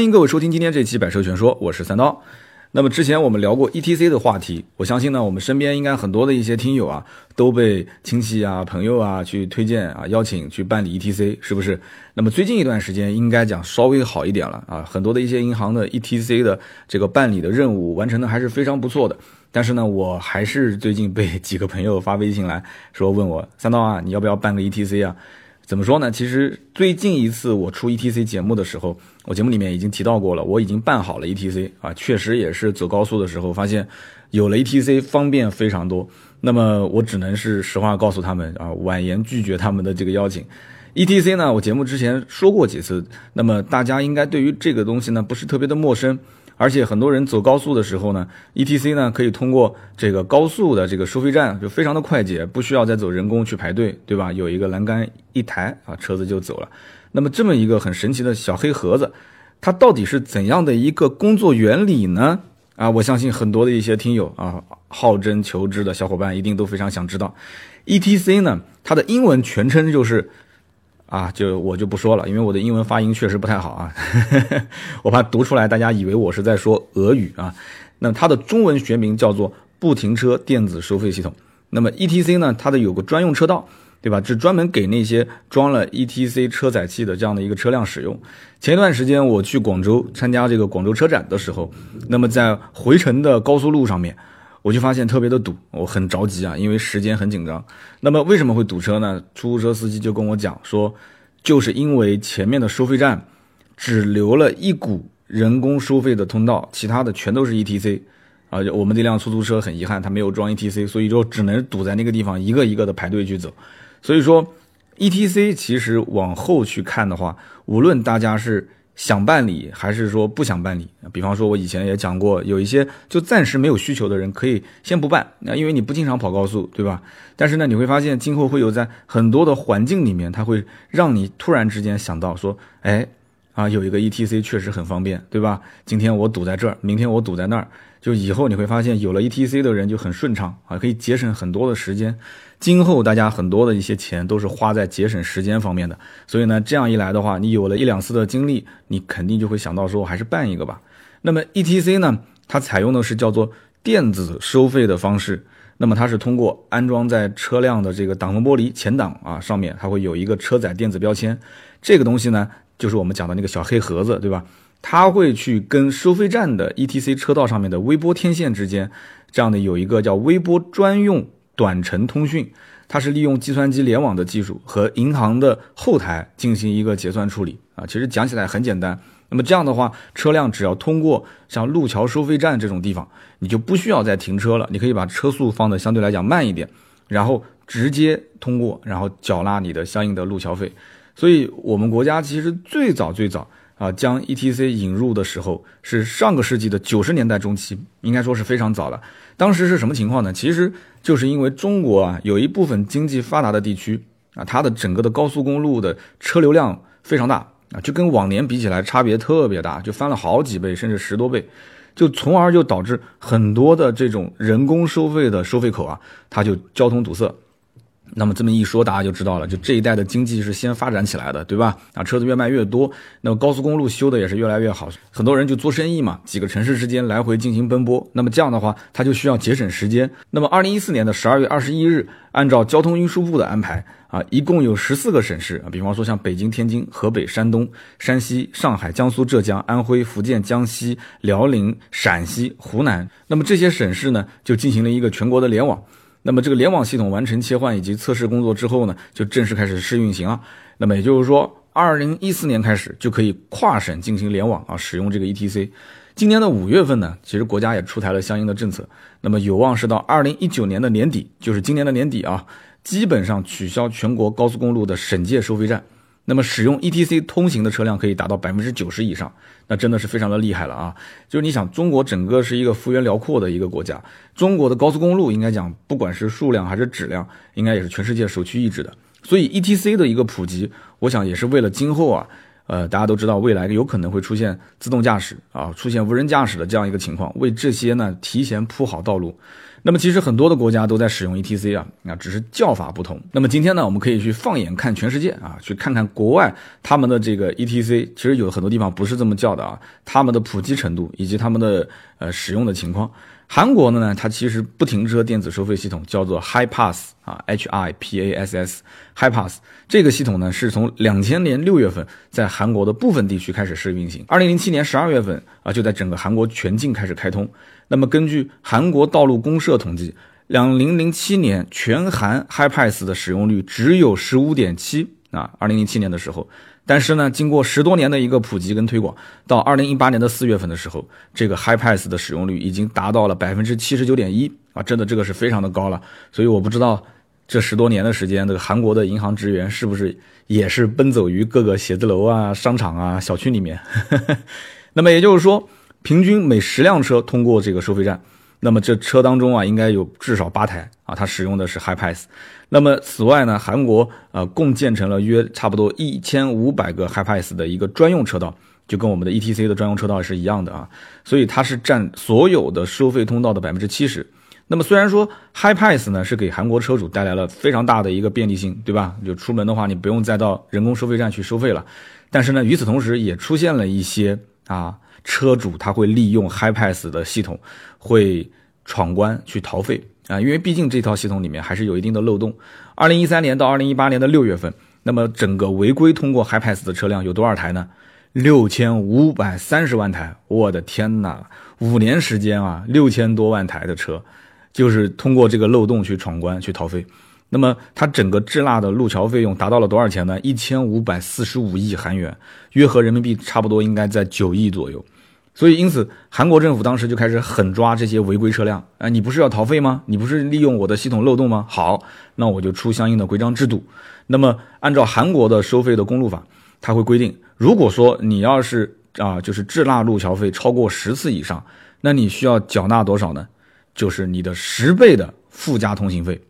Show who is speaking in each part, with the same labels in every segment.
Speaker 1: 欢迎各位收听今天这期《百车全说》，我是三刀。那么之前我们聊过 ETC 的话题，我相信呢，我们身边应该很多的一些听友啊，都被亲戚啊、朋友啊去推荐啊、邀请去办理 ETC，是不是？那么最近一段时间应该讲稍微好一点了啊，很多的一些银行的 ETC 的这个办理的任务完成的还是非常不错的。但是呢，我还是最近被几个朋友发微信来说问我三刀啊，你要不要办个 ETC 啊？怎么说呢？其实最近一次我出 ETC 节目的时候，我节目里面已经提到过了，我已经办好了 ETC 啊，确实也是走高速的时候发现有了 ETC 方便非常多。那么我只能是实话告诉他们啊，婉言拒绝他们的这个邀请。ETC 呢，我节目之前说过几次，那么大家应该对于这个东西呢不是特别的陌生。而且很多人走高速的时候呢，ETC 呢可以通过这个高速的这个收费站就非常的快捷，不需要再走人工去排队，对吧？有一个栏杆一抬啊，车子就走了。那么这么一个很神奇的小黑盒子，它到底是怎样的一个工作原理呢？啊，我相信很多的一些听友啊，好真求知的小伙伴一定都非常想知道。ETC 呢，它的英文全称就是。啊，就我就不说了，因为我的英文发音确实不太好啊，我怕读出来大家以为我是在说俄语啊。那它的中文学名叫做不停车电子收费系统。那么 ETC 呢，它的有个专用车道，对吧？是专门给那些装了 ETC 车载器的这样的一个车辆使用。前一段时间我去广州参加这个广州车展的时候，那么在回程的高速路上面。我就发现特别的堵，我很着急啊，因为时间很紧张。那么为什么会堵车呢？出租车司机就跟我讲说，就是因为前面的收费站只留了一股人工收费的通道，其他的全都是 ETC。啊，我们这辆出租车很遗憾，它没有装 ETC，所以就只能堵在那个地方，一个一个的排队去走。所以说，ETC 其实往后去看的话，无论大家是。想办理还是说不想办理？比方说，我以前也讲过，有一些就暂时没有需求的人，可以先不办，那因为你不经常跑高速，对吧？但是呢，你会发现今后会有在很多的环境里面，它会让你突然之间想到说，哎，啊，有一个 ETC 确实很方便，对吧？今天我堵在这儿，明天我堵在那儿，就以后你会发现有了 ETC 的人就很顺畅啊，可以节省很多的时间。今后大家很多的一些钱都是花在节省时间方面的，所以呢，这样一来的话，你有了一两次的经历，你肯定就会想到说，还是办一个吧。那么 ETC 呢，它采用的是叫做电子收费的方式，那么它是通过安装在车辆的这个挡风玻璃前挡啊上面，它会有一个车载电子标签，这个东西呢，就是我们讲的那个小黑盒子，对吧？它会去跟收费站的 ETC 车道上面的微波天线之间，这样的有一个叫微波专用。短程通讯，它是利用计算机联网的技术和银行的后台进行一个结算处理啊。其实讲起来很简单。那么这样的话，车辆只要通过像路桥收费站这种地方，你就不需要再停车了。你可以把车速放的相对来讲慢一点，然后直接通过，然后缴纳你的相应的路桥费。所以，我们国家其实最早最早。啊，将 ETC 引入的时候是上个世纪的九十年代中期，应该说是非常早了。当时是什么情况呢？其实就是因为中国啊，有一部分经济发达的地区啊，它的整个的高速公路的车流量非常大啊，就跟往年比起来差别特别大，就翻了好几倍，甚至十多倍，就从而就导致很多的这种人工收费的收费口啊，它就交通堵塞。那么这么一说，大家就知道了，就这一代的经济是先发展起来的，对吧？啊，车子越卖越多，那么高速公路修的也是越来越好，很多人就做生意嘛，几个城市之间来回进行奔波。那么这样的话，他就需要节省时间。那么二零一四年的十二月二十一日，按照交通运输部的安排啊，一共有十四个省市啊，比方说像北京、天津、河北、山东、山西、上海、江苏、浙江、安徽、福建、江西、辽宁、陕西、湖南，那么这些省市呢，就进行了一个全国的联网。那么这个联网系统完成切换以及测试工作之后呢，就正式开始试运行了。那么也就是说，二零一四年开始就可以跨省进行联网啊，使用这个 ETC。今年的五月份呢，其实国家也出台了相应的政策，那么有望是到二零一九年的年底，就是今年的年底啊，基本上取消全国高速公路的省界收费站。那么使用 ETC 通行的车辆可以达到百分之九十以上，那真的是非常的厉害了啊！就是你想，中国整个是一个幅员辽阔的一个国家，中国的高速公路应该讲，不管是数量还是质量，应该也是全世界首屈一指的。所以 ETC 的一个普及，我想也是为了今后啊，呃，大家都知道未来有可能会出现自动驾驶啊，出现无人驾驶的这样一个情况，为这些呢提前铺好道路。那么其实很多的国家都在使用 ETC 啊，啊，只是叫法不同。那么今天呢，我们可以去放眼看全世界啊，去看看国外他们的这个 ETC，其实有很多地方不是这么叫的啊，他们的普及程度以及他们的呃使用的情况。韩国呢，它其实不停车电子收费系统叫做 Hi Pass 啊，H I P A S S，Hi Pass 这个系统呢，是从两千年六月份在韩国的部分地区开始试运行，二零零七年十二月份啊，就在整个韩国全境开始开通。那么根据韩国道路公社统计，两零零七年全韩 Hi Pass 的使用率只有十五点七啊，二零零七年的时候。但是呢，经过十多年的一个普及跟推广，到二零一八年的四月份的时候，这个 Hi Pass 的使用率已经达到了百分之七十九点一啊，真的这个是非常的高了。所以我不知道这十多年的时间，这个韩国的银行职员是不是也是奔走于各个写字楼啊、商场啊、小区里面。那么也就是说，平均每十辆车通过这个收费站。那么这车当中啊，应该有至少八台啊，它使用的是 Hi Pass。那么此外呢，韩国呃共建成了约差不多一千五百个 Hi Pass 的一个专用车道，就跟我们的 ETC 的专用车道是一样的啊。所以它是占所有的收费通道的百分之七十。那么虽然说 Hi Pass 呢是给韩国车主带来了非常大的一个便利性，对吧？就出门的话，你不用再到人工收费站去收费了。但是呢，与此同时也出现了一些啊。车主他会利用 Hi Pass 的系统，会闯关去逃费啊，因为毕竟这套系统里面还是有一定的漏洞。二零一三年到二零一八年的六月份，那么整个违规通过 Hi Pass 的车辆有多少台呢？六千五百三十万台！我的天哪，五年时间啊，六千多万台的车，就是通过这个漏洞去闯关去逃费。那么它整个滞纳的路桥费用达到了多少钱呢？一千五百四十五亿韩元，约合人民币差不多应该在九亿左右。所以因此，韩国政府当时就开始狠抓这些违规车辆。啊，你不是要逃费吗？你不是利用我的系统漏洞吗？好，那我就出相应的规章制度。那么按照韩国的收费的公路法，它会规定，如果说你要是啊，就是滞纳路桥费超过十次以上，那你需要缴纳多少呢？就是你的十倍的附加通行费。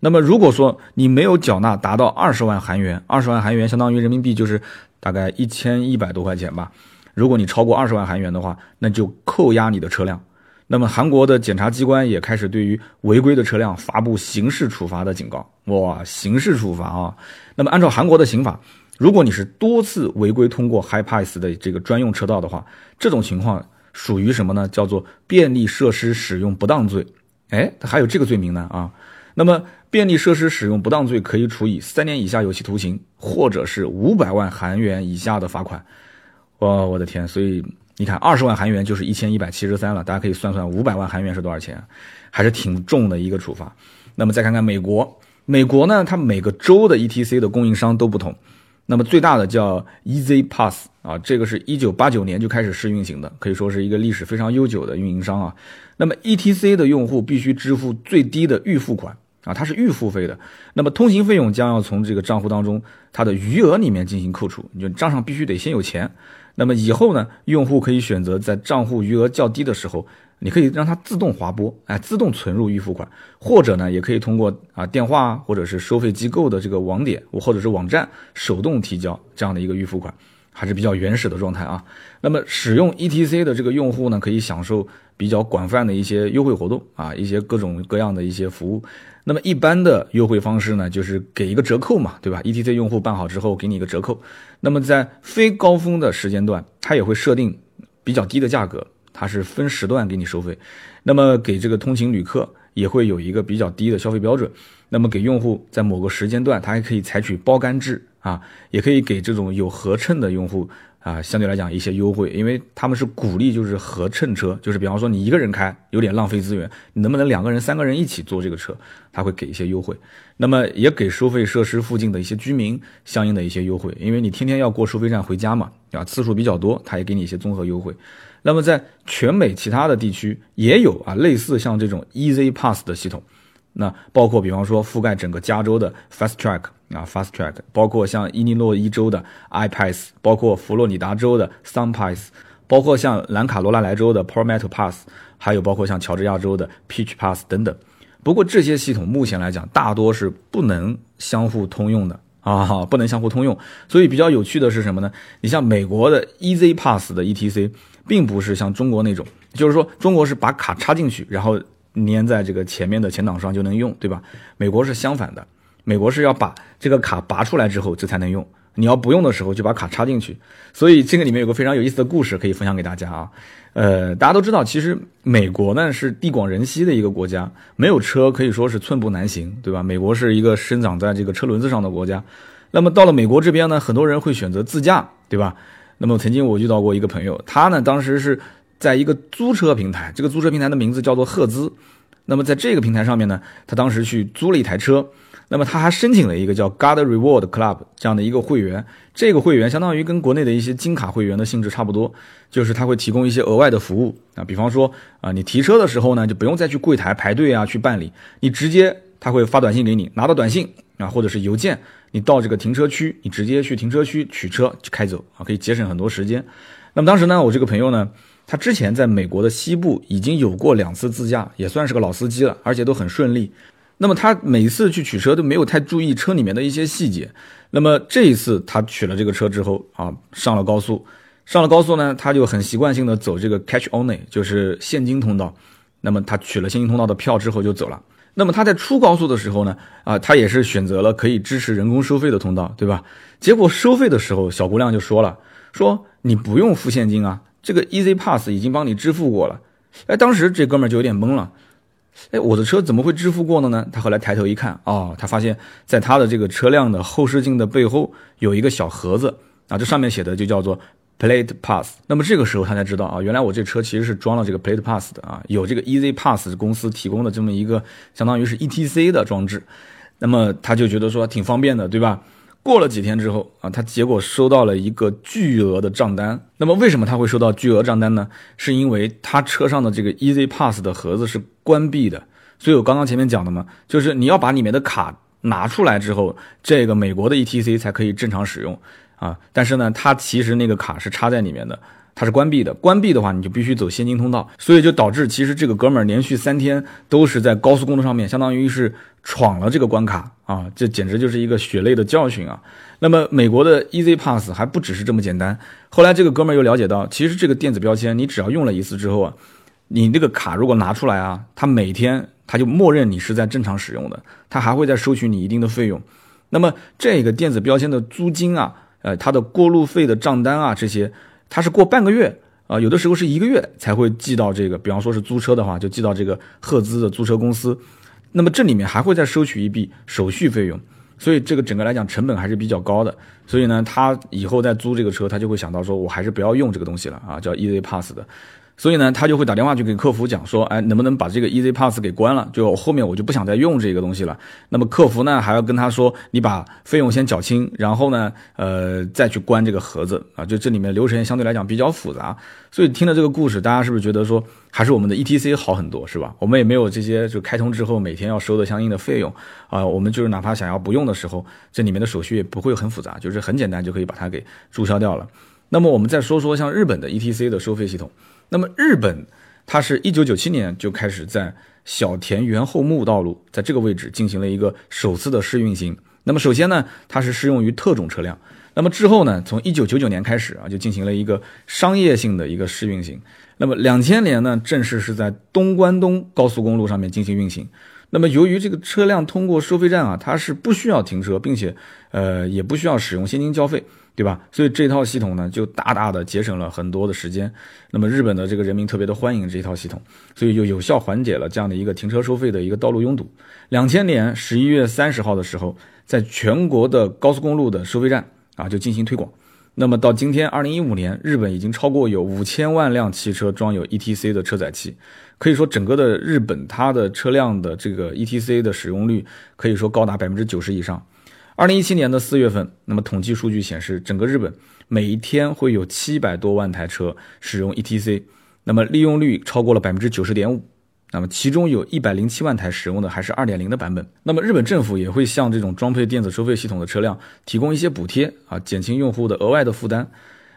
Speaker 1: 那么，如果说你没有缴纳达到二十万韩元，二十万韩元相当于人民币就是大概一千一百多块钱吧。如果你超过二十万韩元的话，那就扣押你的车辆。那么，韩国的检察机关也开始对于违规的车辆发布刑事处罚的警告。哇，刑事处罚啊！那么，按照韩国的刑法，如果你是多次违规通过 Hi Pass 的这个专用车道的话，这种情况属于什么呢？叫做便利设施使用不当罪。哎，还有这个罪名呢啊！那么，便利设施使用不当罪可以处以三年以下有期徒刑，或者是五百万韩元以下的罚款。哇，我的天！所以你看，二十万韩元就是一千一百七十三了。大家可以算算，五百万韩元是多少钱？还是挺重的一个处罚。那么再看看美国，美国呢，它每个州的 ETC 的供应商都不同。那么最大的叫 Easy Pass 啊，这个是一九八九年就开始试运行的，可以说是一个历史非常悠久的运营商啊。那么 ETC 的用户必须支付最低的预付款。啊，它是预付费的，那么通行费用将要从这个账户当中它的余额里面进行扣除，你就账上必须得先有钱。那么以后呢，用户可以选择在账户余额较低的时候，你可以让它自动划拨，哎，自动存入预付款，或者呢，也可以通过啊电话或者是收费机构的这个网点或者是网站手动提交这样的一个预付款。还是比较原始的状态啊。那么使用 ETC 的这个用户呢，可以享受比较广泛的一些优惠活动啊，一些各种各样的一些服务。那么一般的优惠方式呢，就是给一个折扣嘛，对吧？ETC 用户办好之后给你一个折扣。那么在非高峰的时间段，它也会设定比较低的价格，它是分时段给你收费。那么给这个通勤旅客也会有一个比较低的消费标准。那么给用户在某个时间段，它还可以采取包干制。啊，也可以给这种有合乘的用户啊，相对来讲一些优惠，因为他们是鼓励就是合乘车，就是比方说你一个人开有点浪费资源，你能不能两个人、三个人一起坐这个车，他会给一些优惠。那么也给收费设施附近的一些居民相应的一些优惠，因为你天天要过收费站回家嘛，啊，次数比较多，他也给你一些综合优惠。那么在全美其他的地区也有啊，类似像这种 Easy Pass 的系统。那包括比方说覆盖整个加州的 Fast Track 啊，Fast Track，包括像伊利诺伊州的 iPass，包括佛罗里达州的 SunPass，包括像兰卡罗拉莱州的 Palmetto Pass，还有包括像乔治亚州的 Peach Pass 等等。不过这些系统目前来讲，大多是不能相互通用的啊，不能相互通用。所以比较有趣的是什么呢？你像美国的 Easy Pass 的 ETC，并不是像中国那种，就是说中国是把卡插进去，然后。粘在这个前面的前挡上就能用，对吧？美国是相反的，美国是要把这个卡拔出来之后这才能用。你要不用的时候就把卡插进去。所以这个里面有个非常有意思的故事可以分享给大家啊。呃，大家都知道，其实美国呢是地广人稀的一个国家，没有车可以说是寸步难行，对吧？美国是一个生长在这个车轮子上的国家。那么到了美国这边呢，很多人会选择自驾，对吧？那么曾经我遇到过一个朋友，他呢当时是在一个租车平台，这个租车平台的名字叫做赫兹。那么在这个平台上面呢，他当时去租了一台车。那么他还申请了一个叫 God Reward Club 这样的一个会员，这个会员相当于跟国内的一些金卡会员的性质差不多，就是他会提供一些额外的服务啊，比方说啊，你提车的时候呢，就不用再去柜台排队啊去办理，你直接他会发短信给你，拿到短信啊或者是邮件，你到这个停车区，你直接去停车区取车就开走啊，可以节省很多时间。那么当时呢，我这个朋友呢，他之前在美国的西部已经有过两次自驾，也算是个老司机了，而且都很顺利。那么他每次去取车都没有太注意车里面的一些细节。那么这一次他取了这个车之后啊，上了高速，上了高速呢，他就很习惯性的走这个 catch only，就是现金通道。那么他取了现金通道的票之后就走了。那么他在出高速的时候呢，啊，他也是选择了可以支持人工收费的通道，对吧？结果收费的时候，小姑娘就说了，说你不用付现金啊，这个 Easy Pass 已经帮你支付过了。哎，当时这哥们就有点懵了。哎，我的车怎么会支付过的呢？他后来抬头一看，哦，他发现在他的这个车辆的后视镜的背后有一个小盒子啊，这上面写的就叫做 Plate Pass。那么这个时候他才知道啊，原来我这车其实是装了这个 Plate Pass 的啊，有这个 Easy Pass 公司提供的这么一个相当于是 ETC 的装置。那么他就觉得说挺方便的，对吧？过了几天之后啊，他结果收到了一个巨额的账单。那么为什么他会收到巨额账单呢？是因为他车上的这个 Easy Pass 的盒子是关闭的。所以我刚刚前面讲的嘛，就是你要把里面的卡拿出来之后，这个美国的 ETC 才可以正常使用啊。但是呢，它其实那个卡是插在里面的。它是关闭的，关闭的话你就必须走现金通道，所以就导致其实这个哥们儿连续三天都是在高速公路上面，相当于是闯了这个关卡啊，这简直就是一个血泪的教训啊。那么美国的 Easy Pass 还不只是这么简单，后来这个哥们儿又了解到，其实这个电子标签你只要用了一次之后啊，你这个卡如果拿出来啊，它每天它就默认你是在正常使用的，它还会再收取你一定的费用。那么这个电子标签的租金啊，呃，它的过路费的账单啊这些。它是过半个月啊，有的时候是一个月才会寄到这个，比方说是租车的话，就寄到这个赫兹的租车公司。那么这里面还会再收取一笔手续费用，所以这个整个来讲成本还是比较高的。所以呢，他以后再租这个车，他就会想到说，我还是不要用这个东西了啊，叫 Easy Pass 的。所以呢，他就会打电话去给客服讲说，哎，能不能把这个 Easy Pass 给关了？就后面我就不想再用这个东西了。那么客服呢，还要跟他说，你把费用先缴清，然后呢，呃，再去关这个盒子啊。就这里面流程相对来讲比较复杂。所以听了这个故事，大家是不是觉得说，还是我们的 ETC 好很多，是吧？我们也没有这些就开通之后每天要收的相应的费用啊。我们就是哪怕想要不用的时候，这里面的手续也不会很复杂，就是很简单就可以把它给注销掉了。那么我们再说说像日本的 ETC 的收费系统。那么日本，它是一九九七年就开始在小田原后木道路在这个位置进行了一个首次的试运行。那么首先呢，它是适用于特种车辆。那么之后呢，从一九九九年开始啊，就进行了一个商业性的一个试运行。那么两千年呢，正式是在东关东高速公路上面进行运行。那么由于这个车辆通过收费站啊，它是不需要停车，并且呃也不需要使用现金交费。对吧？所以这套系统呢，就大大的节省了很多的时间。那么日本的这个人民特别的欢迎这一套系统，所以就有效缓解了这样的一个停车收费的一个道路拥堵。两千年十一月三十号的时候，在全国的高速公路的收费站啊就进行推广。那么到今天二零一五年，日本已经超过有五千万辆汽车装有 ETC 的车载器，可以说整个的日本它的车辆的这个 ETC 的使用率可以说高达百分之九十以上。二零一七年的四月份，那么统计数据显示，整个日本每一天会有七百多万台车使用 ETC，那么利用率超过了百分之九十点五。那么其中有一百零七万台使用的还是二点零的版本。那么日本政府也会向这种装配电子收费系统的车辆提供一些补贴啊，减轻用户的额外的负担。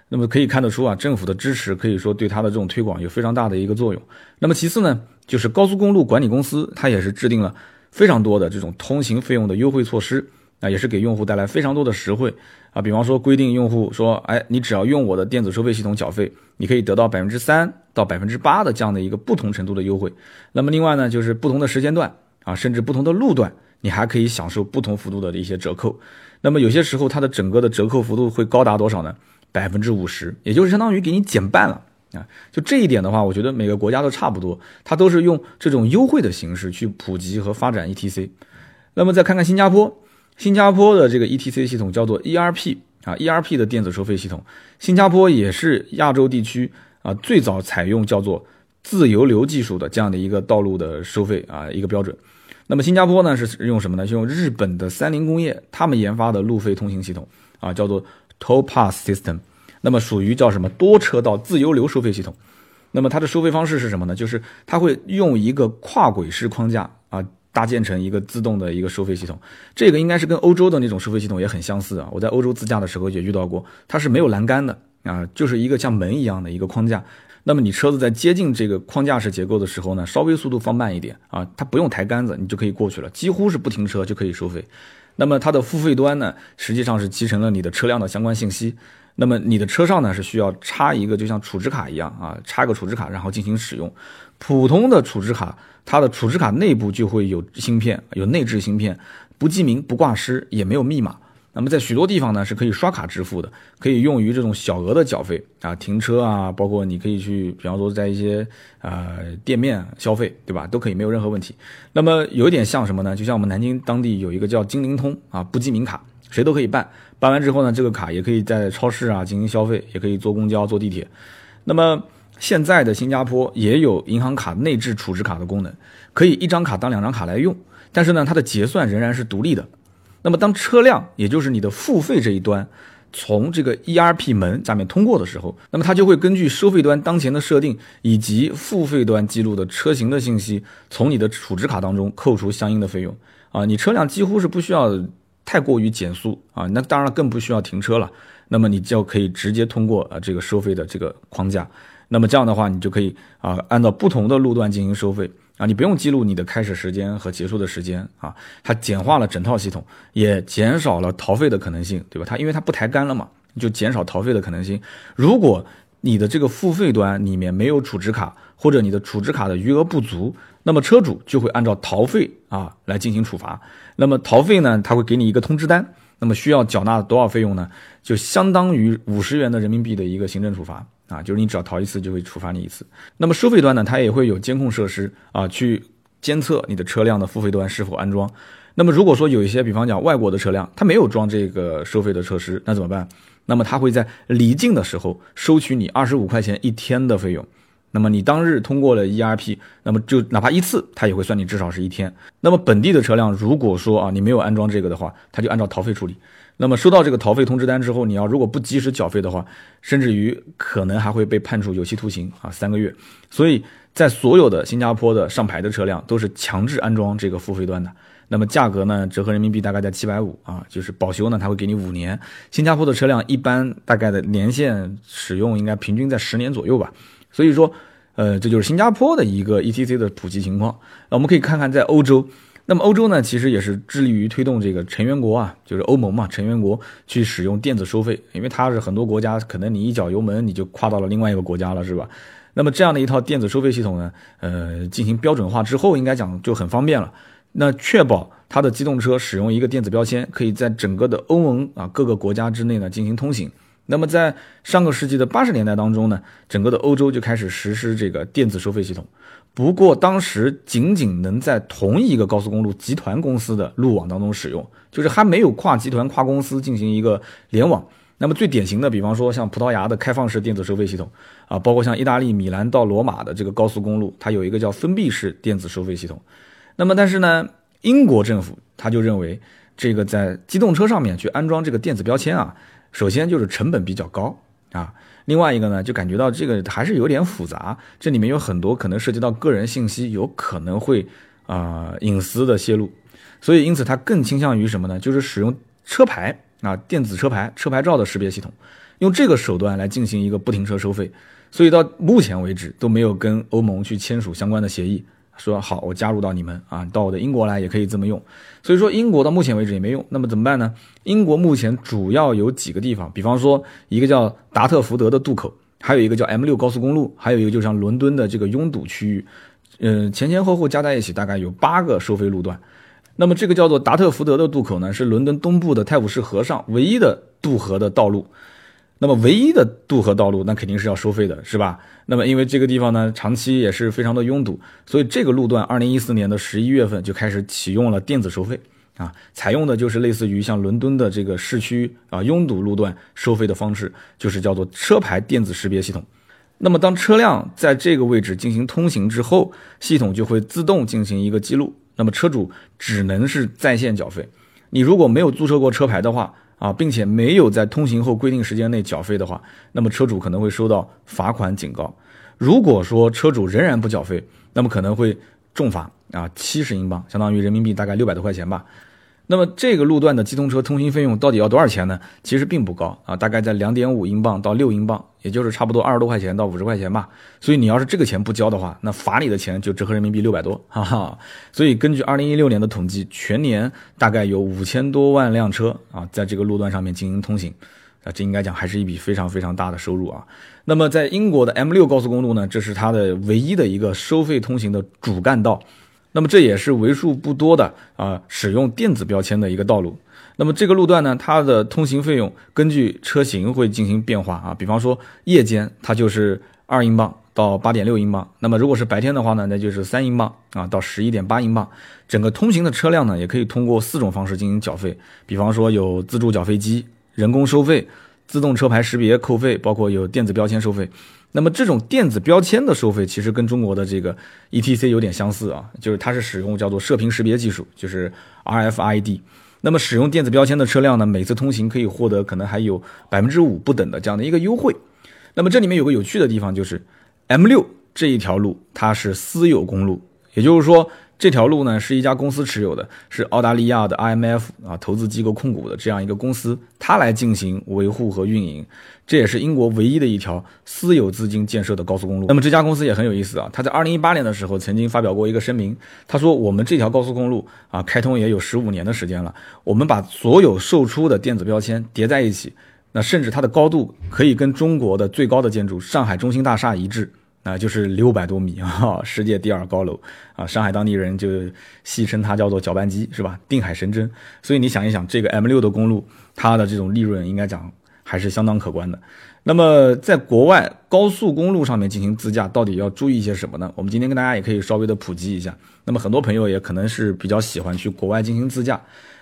Speaker 1: 那么可以看得出啊，政府的支持可以说对它的这种推广有非常大的一个作用。那么其次呢，就是高速公路管理公司它也是制定了非常多的这种通行费用的优惠措施。啊，也是给用户带来非常多的实惠啊。比方说规定用户说，哎，你只要用我的电子收费系统缴费，你可以得到百分之三到百分之八的这样的一个不同程度的优惠。那么另外呢，就是不同的时间段啊，甚至不同的路段，你还可以享受不同幅度的一些折扣。那么有些时候它的整个的折扣幅度会高达多少呢？百分之五十，也就是相当于给你减半了啊！就这一点的话，我觉得每个国家都差不多，它都是用这种优惠的形式去普及和发展 ETC。那么再看看新加坡。新加坡的这个 ETC 系统叫做 ERP 啊，ERP 的电子收费系统。新加坡也是亚洲地区啊最早采用叫做自由流技术的这样的一个道路的收费啊一个标准。那么新加坡呢是用什么呢？是用日本的三菱工业他们研发的路费通行系统啊，叫做 Toll Pass System。那么属于叫什么多车道自由流收费系统。那么它的收费方式是什么呢？就是它会用一个跨轨式框架。搭建成一个自动的一个收费系统，这个应该是跟欧洲的那种收费系统也很相似啊。我在欧洲自驾的时候也遇到过，它是没有栏杆的啊，就是一个像门一样的一个框架。那么你车子在接近这个框架式结构的时候呢，稍微速度放慢一点啊，它不用抬杆子，你就可以过去了，几乎是不停车就可以收费。那么它的付费端呢，实际上是集成了你的车辆的相关信息。那么你的车上呢是需要插一个就像储值卡一样啊，插个储值卡然后进行使用。普通的储值卡，它的储值卡内部就会有芯片，有内置芯片，不记名、不挂失，也没有密码。那么在许多地方呢是可以刷卡支付的，可以用于这种小额的缴费啊，停车啊，包括你可以去，比方说在一些呃店面消费，对吧？都可以没有任何问题。那么有一点像什么呢？就像我们南京当地有一个叫金灵通啊，不记名卡，谁都可以办。办完之后呢，这个卡也可以在超市啊进行消费，也可以坐公交、坐地铁。那么现在的新加坡也有银行卡内置储值卡的功能，可以一张卡当两张卡来用。但是呢，它的结算仍然是独立的。那么当车辆，也就是你的付费这一端，从这个 ERP 门下面通过的时候，那么它就会根据收费端当前的设定以及付费端记录的车型的信息，从你的储值卡当中扣除相应的费用。啊，你车辆几乎是不需要。太过于减速啊，那当然，更不需要停车了。那么你就可以直接通过啊这个收费的这个框架。那么这样的话，你就可以啊按照不同的路段进行收费啊，你不用记录你的开始时间和结束的时间啊。它简化了整套系统，也减少了逃费的可能性，对吧？它因为它不抬杆了嘛，就减少逃费的可能性。如果你的这个付费端里面没有储值卡，或者你的储值卡的余额不足，那么车主就会按照逃费啊来进行处罚。那么逃费呢，他会给你一个通知单，那么需要缴纳多少费用呢？就相当于五十元的人民币的一个行政处罚啊，就是你只要逃一次就会处罚你一次。那么收费端呢，它也会有监控设施啊，去监测你的车辆的付费端是否安装。那么如果说有一些，比方讲外国的车辆，它没有装这个收费的设施，那怎么办？那么它会在离境的时候收取你二十五块钱一天的费用。那么你当日通过了 ERP，那么就哪怕一次，它也会算你至少是一天。那么本地的车辆，如果说啊你没有安装这个的话，它就按照逃费处理。那么收到这个逃费通知单之后，你要如果不及时缴费的话，甚至于可能还会被判处有期徒刑啊三个月。所以在所有的新加坡的上牌的车辆都是强制安装这个付费端的。那么价格呢，折合人民币大概在七百五啊，就是保修呢，它会给你五年。新加坡的车辆一般大概的年限使用应该平均在十年左右吧。所以说，呃，这就是新加坡的一个 ETC 的普及情况。那我们可以看看在欧洲，那么欧洲呢，其实也是致力于推动这个成员国啊，就是欧盟嘛，成员国去使用电子收费，因为它是很多国家可能你一脚油门你就跨到了另外一个国家了，是吧？那么这样的一套电子收费系统呢，呃，进行标准化之后，应该讲就很方便了。那确保它的机动车使用一个电子标签，可以在整个的欧盟啊各个国家之内呢进行通行。那么在上个世纪的八十年代当中呢，整个的欧洲就开始实施这个电子收费系统。不过当时仅仅能在同一个高速公路集团公司的路网当中使用，就是还没有跨集团、跨公司进行一个联网。那么最典型的，比方说像葡萄牙的开放式电子收费系统啊，包括像意大利米兰到罗马的这个高速公路，它有一个叫封闭式电子收费系统。那么，但是呢，英国政府他就认为，这个在机动车上面去安装这个电子标签啊，首先就是成本比较高啊，另外一个呢，就感觉到这个还是有点复杂，这里面有很多可能涉及到个人信息，有可能会啊隐私的泄露，所以因此他更倾向于什么呢？就是使用车牌啊，电子车牌、车牌照的识别系统，用这个手段来进行一个不停车收费，所以到目前为止都没有跟欧盟去签署相关的协议。说好，我加入到你们啊，到我的英国来也可以这么用。所以说英国到目前为止也没用，那么怎么办呢？英国目前主要有几个地方，比方说一个叫达特福德的渡口，还有一个叫 M 六高速公路，还有一个就像伦敦的这个拥堵区域，嗯，前前后后加在一起大概有八个收费路段。那么这个叫做达特福德的渡口呢，是伦敦东部的泰晤士河上唯一的渡河的道路。那么唯一的渡河道路，那肯定是要收费的，是吧？那么因为这个地方呢，长期也是非常的拥堵，所以这个路段，二零一四年的十一月份就开始启用了电子收费啊，采用的就是类似于像伦敦的这个市区啊拥堵路段收费的方式，就是叫做车牌电子识别系统。那么当车辆在这个位置进行通行之后，系统就会自动进行一个记录，那么车主只能是在线缴费。你如果没有注册过车牌的话，啊，并且没有在通行后规定时间内缴费的话，那么车主可能会收到罚款警告。如果说车主仍然不缴费，那么可能会重罚啊，七十英镑，相当于人民币大概六百多块钱吧。那么这个路段的机动车通行费用到底要多少钱呢？其实并不高啊，大概在两点五英镑到六英镑，也就是差不多二十多块钱到五十块钱吧。所以你要是这个钱不交的话，那罚你的钱就折合人民币六百多，哈哈。所以根据二零一六年的统计，全年大概有五千多万辆车啊，在这个路段上面进行通行，啊，这应该讲还是一笔非常非常大的收入啊。那么在英国的 M 六高速公路呢，这是它的唯一的一个收费通行的主干道。那么这也是为数不多的啊，使用电子标签的一个道路。那么这个路段呢，它的通行费用根据车型会进行变化啊。比方说夜间它就是二英镑到八点六英镑，那么如果是白天的话呢，那就是三英镑啊到十一点八英镑。整个通行的车辆呢，也可以通过四种方式进行缴费，比方说有自助缴费机、人工收费、自动车牌识别扣费，包括有电子标签收费。那么这种电子标签的收费其实跟中国的这个 E T C 有点相似啊，就是它是使用叫做射频识别技术，就是 R F I D。那么使用电子标签的车辆呢，每次通行可以获得可能还有百分之五不等的这样的一个优惠。那么这里面有个有趣的地方，就是 M 六这一条路它是私有公路，也就是说。这条路呢是一家公司持有的，是澳大利亚的 IMF 啊投资机构控股的这样一个公司，它来进行维护和运营。这也是英国唯一的一条私有资金建设的高速公路。那么这家公司也很有意思啊，他在二零一八年的时候曾经发表过一个声明，他说我们这条高速公路啊开通也有十五年的时间了，我们把所有售出的电子标签叠在一起，那甚至它的高度可以跟中国的最高的建筑上海中心大厦一致。啊，就是六百多米啊，世界第二高楼啊，上海当地人就戏称它叫做搅拌机，是吧？定海神针。所以你想一想，这个 M 六的公路，它的这种利润应该讲还是相当可观的。那么在国外高速公路上面进行自驾，到底要注意一些什么呢？我们今天跟大家也可以稍微的普及一下。那么很多朋友也可能是比较喜欢去国外进行自驾。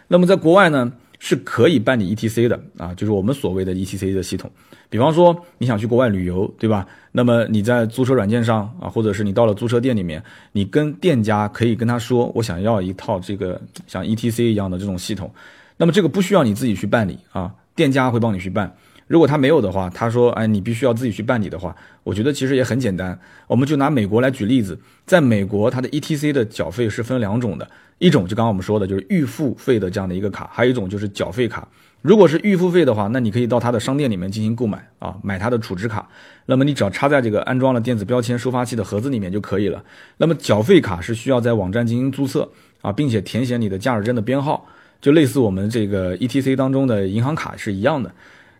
Speaker 1: 那么在国外呢？是可以办理 ETC 的啊，就是我们所谓的 ETC 的系统。比方说你想去国外旅游，对吧？那么你在租车软件上啊，或者是你到了租车店里面，你跟店家可以跟他说，我想要一套这个像 ETC 一样的这种系统。那么这个不需要你自己去办理啊，店家会帮你去办。如果他没有的话，他说，哎，你必须要自己去办理的话，我觉得其实也很简单。我们就拿美国来举例子，在美国，它的 ETC 的缴费是分两种的，一种就刚刚我们说的，就是预付费的这样的一个卡，还有一种就是缴费卡。如果是预付费的话，那你可以到他的商店里面进行购买啊，买它的储值卡。那么你只要插在这个安装了电子标签收发器的盒子里面就可以了。那么缴费卡是需要在网站进行注册啊，并且填写你的驾驶证的编号，就类似我们这个 ETC 当中的银行卡是一样的。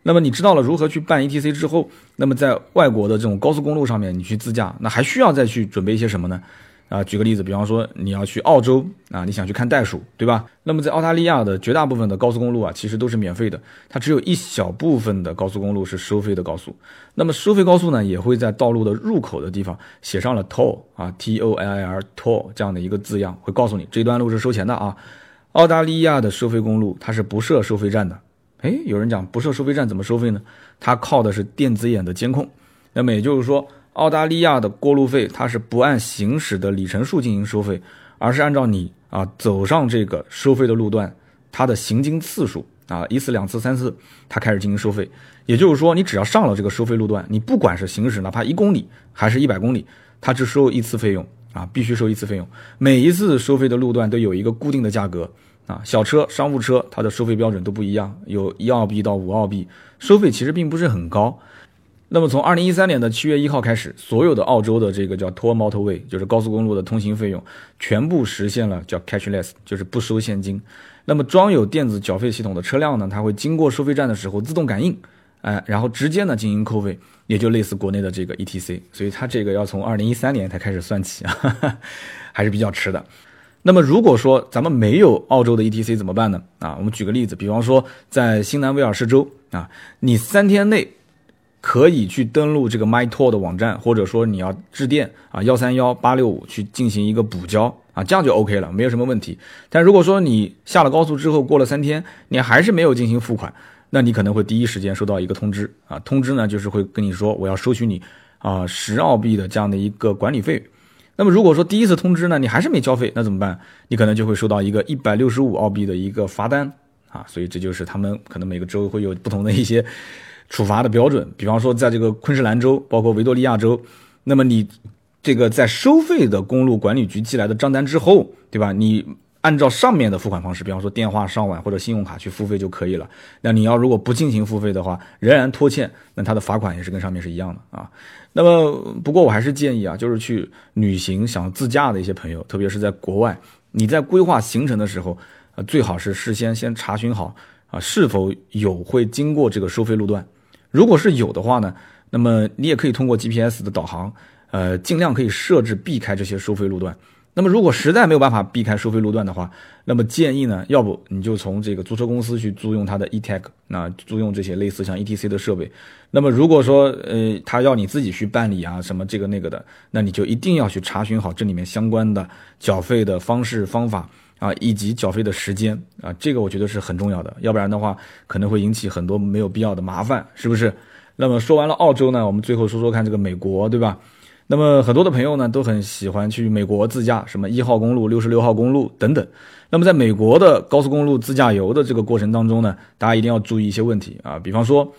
Speaker 1: 那么你知道了如何去办 ETC 之后，那么在外国的这种高速公路上面，你去自驾，那还需要再去准备一些什么呢？啊，举个例子，比方说你要去澳洲啊，你想去看袋鼠，对吧？那么在澳大利亚的绝大部分的高速公路啊，其实都是免费的，它只有一小部分的高速公路是收费的高速。那么收费高速呢，也会在道路的入口的地方写上了 toll 啊，T O L I R toll 这样的一个字样，会告诉你这段路是收钱的啊。澳大利亚的收费公路它是不设收费站的。哎，有人讲不设收费站怎么收费呢？它靠的是电子眼的监控。那么也就是说，澳大利亚的过路费它是不按行驶的里程数进行收费，而是按照你啊走上这个收费的路段，它的行经次数啊一次、两次、三次，它开始进行收费。也就是说，你只要上了这个收费路段，你不管是行驶哪怕一公里还是一百公里，它只收一次费用啊，必须收一次费用。每一次收费的路段都有一个固定的价格。啊，小车、商务车，它的收费标准都不一样，有一澳币到五澳币，收费其实并不是很高。那么从二零一三年的七月一号开始，所有的澳洲的这个叫 Toll Motorway，就是高速公路的通行费用，全部实现了叫 Cashless，就是不收现金。那么装有电子缴费系统的车辆呢，它会经过收费站的时候自动感应，哎，然后直接呢进行扣费，也就类似国内的这个 ETC。所以它这个要从二零一三年才开始算起啊，还是比较迟的。那么如果说咱们没有澳洲的 ETC 怎么办呢？啊，我们举个例子，比方说在新南威尔士州啊，你三天内。可以去登录这个 MyToll 的网站，或者说你要致电啊幺三幺八六五去进行一个补交啊，这样就 OK 了，没有什么问题。但如果说你下了高速之后过了三天，你还是没有进行付款，那你可能会第一时间收到一个通知啊，通知呢就是会跟你说我要收取你啊十澳币的这样的一个管理费。那么如果说第一次通知呢你还是没交费，那怎么办？你可能就会收到一个一百六十五澳币的一个罚单啊。所以这就是他们可能每个州会有不同的一些。处罚的标准，比方说在这个昆士兰州，包括维多利亚州，那么你这个在收费的公路管理局寄来的账单之后，对吧？你按照上面的付款方式，比方说电话上网或者信用卡去付费就可以了。那你要如果不进行付费的话，仍然拖欠，那他的罚款也是跟上面是一样的啊。那么不过我还是建议啊，就是去旅行想自驾的一些朋友，特别是在国外，你在规划行程的时候，呃，最好是事先先查询好啊，是否有会经过这个收费路段。如果是有的话呢，那么你也可以通过 GPS 的导航，呃，尽量可以设置避开这些收费路段。那么如果实在没有办法避开收费路段的话，那么建议呢，要不你就从这个租车公司去租用它的 eTag，那租用这些类似像 ETC 的设备。那么如果说呃他要你自己去办理啊什么这个那个的，那你就一定要去查询好这里面相关的缴费的方式方法。啊，以及缴费的时间啊，这个我觉得是很重要的，要不然的话可能会引起很多没有必要的麻烦，是不是？那么说完了澳洲呢，我们最后说说看这个美国，对吧？那么很多的朋友呢都很喜欢去美国自驾，什么一号公路、六十六号公路等等。那么在美国的高速公路自驾游的这个过程当中呢，大家一定要注意一些问题啊，比方说，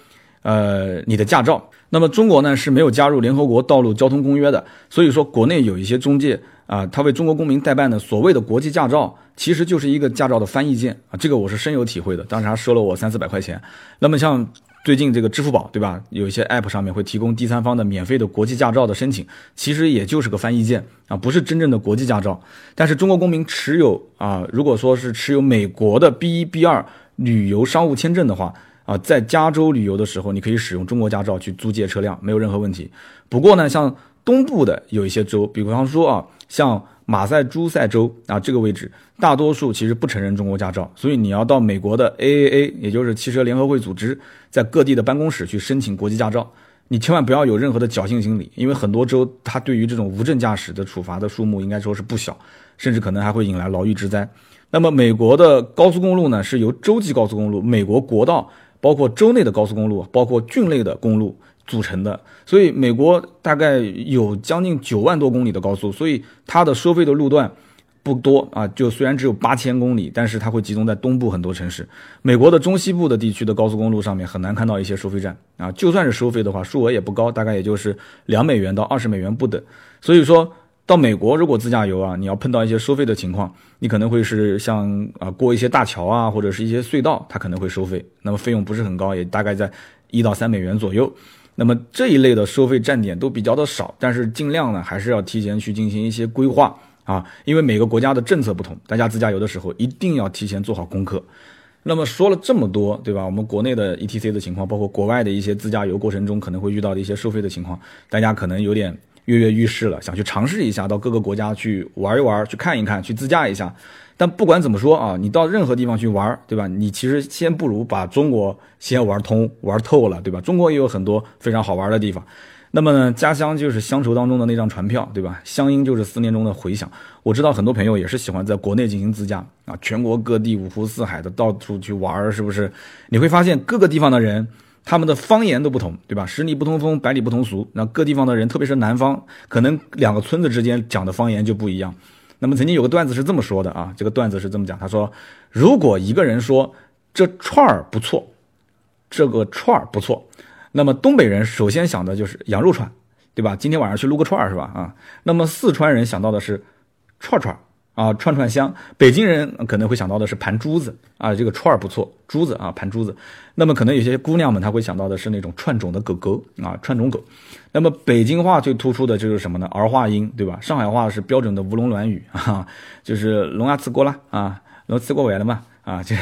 Speaker 1: 呃，你的驾照。那么中国呢是没有加入联合国道路交通公约的，所以说国内有一些中介。啊，他为中国公民代办的所谓的国际驾照，其实就是一个驾照的翻译件啊，这个我是深有体会的。当时他收了我三四百块钱。那么像最近这个支付宝，对吧？有一些 App 上面会提供第三方的免费的国际驾照的申请，其实也就是个翻译件啊，不是真正的国际驾照。但是中国公民持有啊，如果说是持有美国的 B 一 B 二旅游商务签证的话啊，在加州旅游的时候，你可以使用中国驾照去租借车辆，没有任何问题。不过呢，像东部的有一些州，比方说啊。像马赛诸塞州啊这个位置，大多数其实不承认中国驾照，所以你要到美国的 AAA，也就是汽车联合会组织，在各地的办公室去申请国际驾照。你千万不要有任何的侥幸心理，因为很多州它对于这种无证驾驶的处罚的数目应该说是不小，甚至可能还会引来牢狱之灾。那么美国的高速公路呢，是由洲际高速公路、美国国道，包括州内的高速公路，包括郡内的公路。组成的，所以美国大概有将近九万多公里的高速，所以它的收费的路段不多啊。就虽然只有八千公里，但是它会集中在东部很多城市。美国的中西部的地区的高速公路上面很难看到一些收费站啊。就算是收费的话，数额也不高，大概也就是两美元到二十美元不等。所以说到美国如果自驾游啊，你要碰到一些收费的情况，你可能会是像啊过一些大桥啊，或者是一些隧道，它可能会收费。那么费用不是很高，也大概在一到三美元左右。那么这一类的收费站点都比较的少，但是尽量呢还是要提前去进行一些规划啊，因为每个国家的政策不同，大家自驾游的时候一定要提前做好功课。那么说了这么多，对吧？我们国内的 ETC 的情况，包括国外的一些自驾游过程中可能会遇到的一些收费的情况，大家可能有点跃跃欲试了，想去尝试一下，到各个国家去玩一玩，去看一看，去自驾一下。但不管怎么说啊，你到任何地方去玩，对吧？你其实先不如把中国先玩通、玩透了，对吧？中国也有很多非常好玩的地方。那么呢，家乡就是乡愁当中的那张船票，对吧？乡音就是思念中的回响。我知道很多朋友也是喜欢在国内进行自驾啊，全国各地五湖四海的到处去玩，是不是？你会发现各个地方的人，他们的方言都不同，对吧？十里不同风，百里不同俗。那各地方的人，特别是南方，可能两个村子之间讲的方言就不一样。那么曾经有个段子是这么说的啊，这个段子是这么讲，他说，如果一个人说这串儿不错，这个串儿不错，那么东北人首先想的就是羊肉串，对吧？今天晚上去撸个串儿是吧？啊，那么四川人想到的是串串啊，串串香，北京人可能会想到的是盘珠子啊，这个串儿不错，珠子啊，盘珠子。那么可能有些姑娘们她会想到的是那种串种的狗狗啊，串种狗。那么北京话最突出的就是什么呢？儿化音，对吧？上海话是标准的吴侬软语啊，就是龙牙吃过啦啊，龙吃过完了嘛。啊，这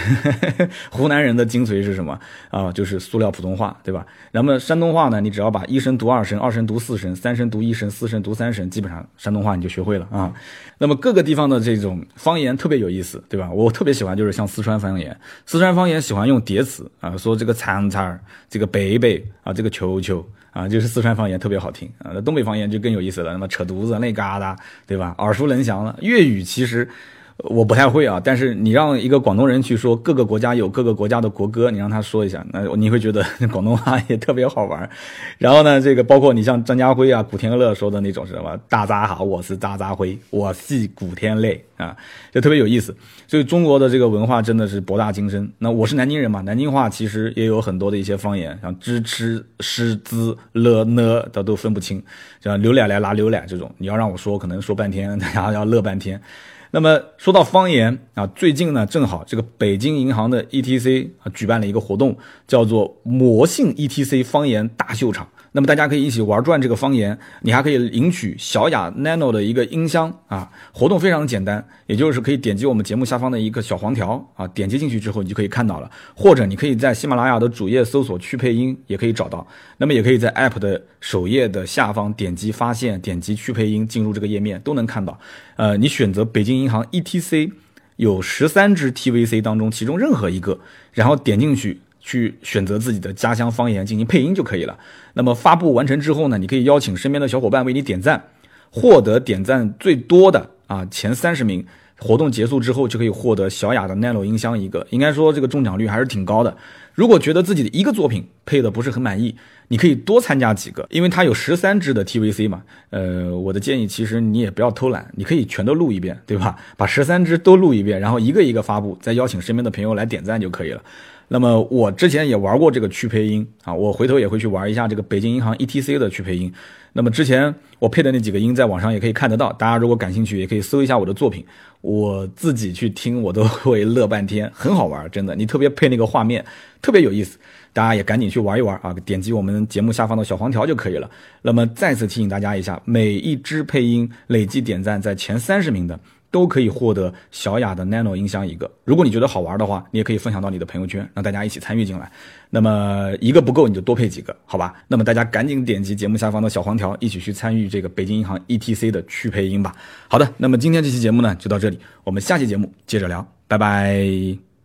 Speaker 1: 湖南人的精髓是什么啊？就是塑料普通话，对吧？那么山东话呢？你只要把一声读二声，二声读四声，三声读一声，四声读三声，基本上山东话你就学会了啊。那么各个地方的这种方言特别有意思，对吧？我特别喜欢就是像四川方言，四川方言喜欢用叠词啊，说这个餐餐这个北北啊，这个球球啊，就是四川方言特别好听啊。那东北方言就更有意思了，那么扯犊子那嘎达，对吧？耳熟能详了。粤语其实。我不太会啊，但是你让一个广东人去说各个国家有各个国家的国歌，你让他说一下，那你会觉得广东话也特别好玩。然后呢，这个包括你像张家辉啊、古天乐说的那种是什么？大家好，我是张家辉，我系古天乐啊，就特别有意思。所以中国的这个文化真的是博大精深。那我是南京人嘛，南京话其实也有很多的一些方言，像支、吃、诗、滋、了、呢，的都分不清，像刘奶奶拿刘奶这种，你要让我说，可能说半天，然 后要乐半天。那么说到方言啊，最近呢，正好这个北京银行的 ETC 啊举办了一个活动，叫做魔性 ETC 方言大秀场。那么大家可以一起玩转这个方言，你还可以领取小雅 Nano 的一个音箱啊。活动非常简单，也就是可以点击我们节目下方的一个小黄条啊，点击进去之后你就可以看到了，或者你可以在喜马拉雅的主页搜索去配音也可以找到。那么也可以在 App 的首页的下方点击发现，点击去配音进入这个页面都能看到。呃，你选择北京银行 ETC 有十三支 TVC 当中其中任何一个，然后点进去。去选择自己的家乡方言进行配音就可以了。那么发布完成之后呢，你可以邀请身边的小伙伴为你点赞，获得点赞最多的啊前三十名，活动结束之后就可以获得小雅的 Nano 音箱一个。应该说这个中奖率还是挺高的。如果觉得自己的一个作品配的不是很满意，你可以多参加几个，因为它有十三支的 TVC 嘛。呃，我的建议其实你也不要偷懒，你可以全都录一遍，对吧？把十三支都录一遍，然后一个一个发布，再邀请身边的朋友来点赞就可以了。那么我之前也玩过这个去配音啊，我回头也会去玩一下这个北京银行 ETC 的去配音。那么之前我配的那几个音在网上也可以看得到，大家如果感兴趣也可以搜一下我的作品，我自己去听我都会乐半天，很好玩，真的。你特别配那个画面，特别有意思，大家也赶紧去玩一玩啊！点击我们节目下方的小黄条就可以了。那么再次提醒大家一下，每一支配音累计点赞在前三十名的。都可以获得小雅的 Nano 音箱一个。如果你觉得好玩的话，你也可以分享到你的朋友圈，让大家一起参与进来。那么一个不够，你就多配几个，好吧？那么大家赶紧点击节目下方的小黄条，一起去参与这个北京银行 ETC 的去配音吧。好的，那么今天这期节目呢就到这里，我们下期节目接着聊，拜拜。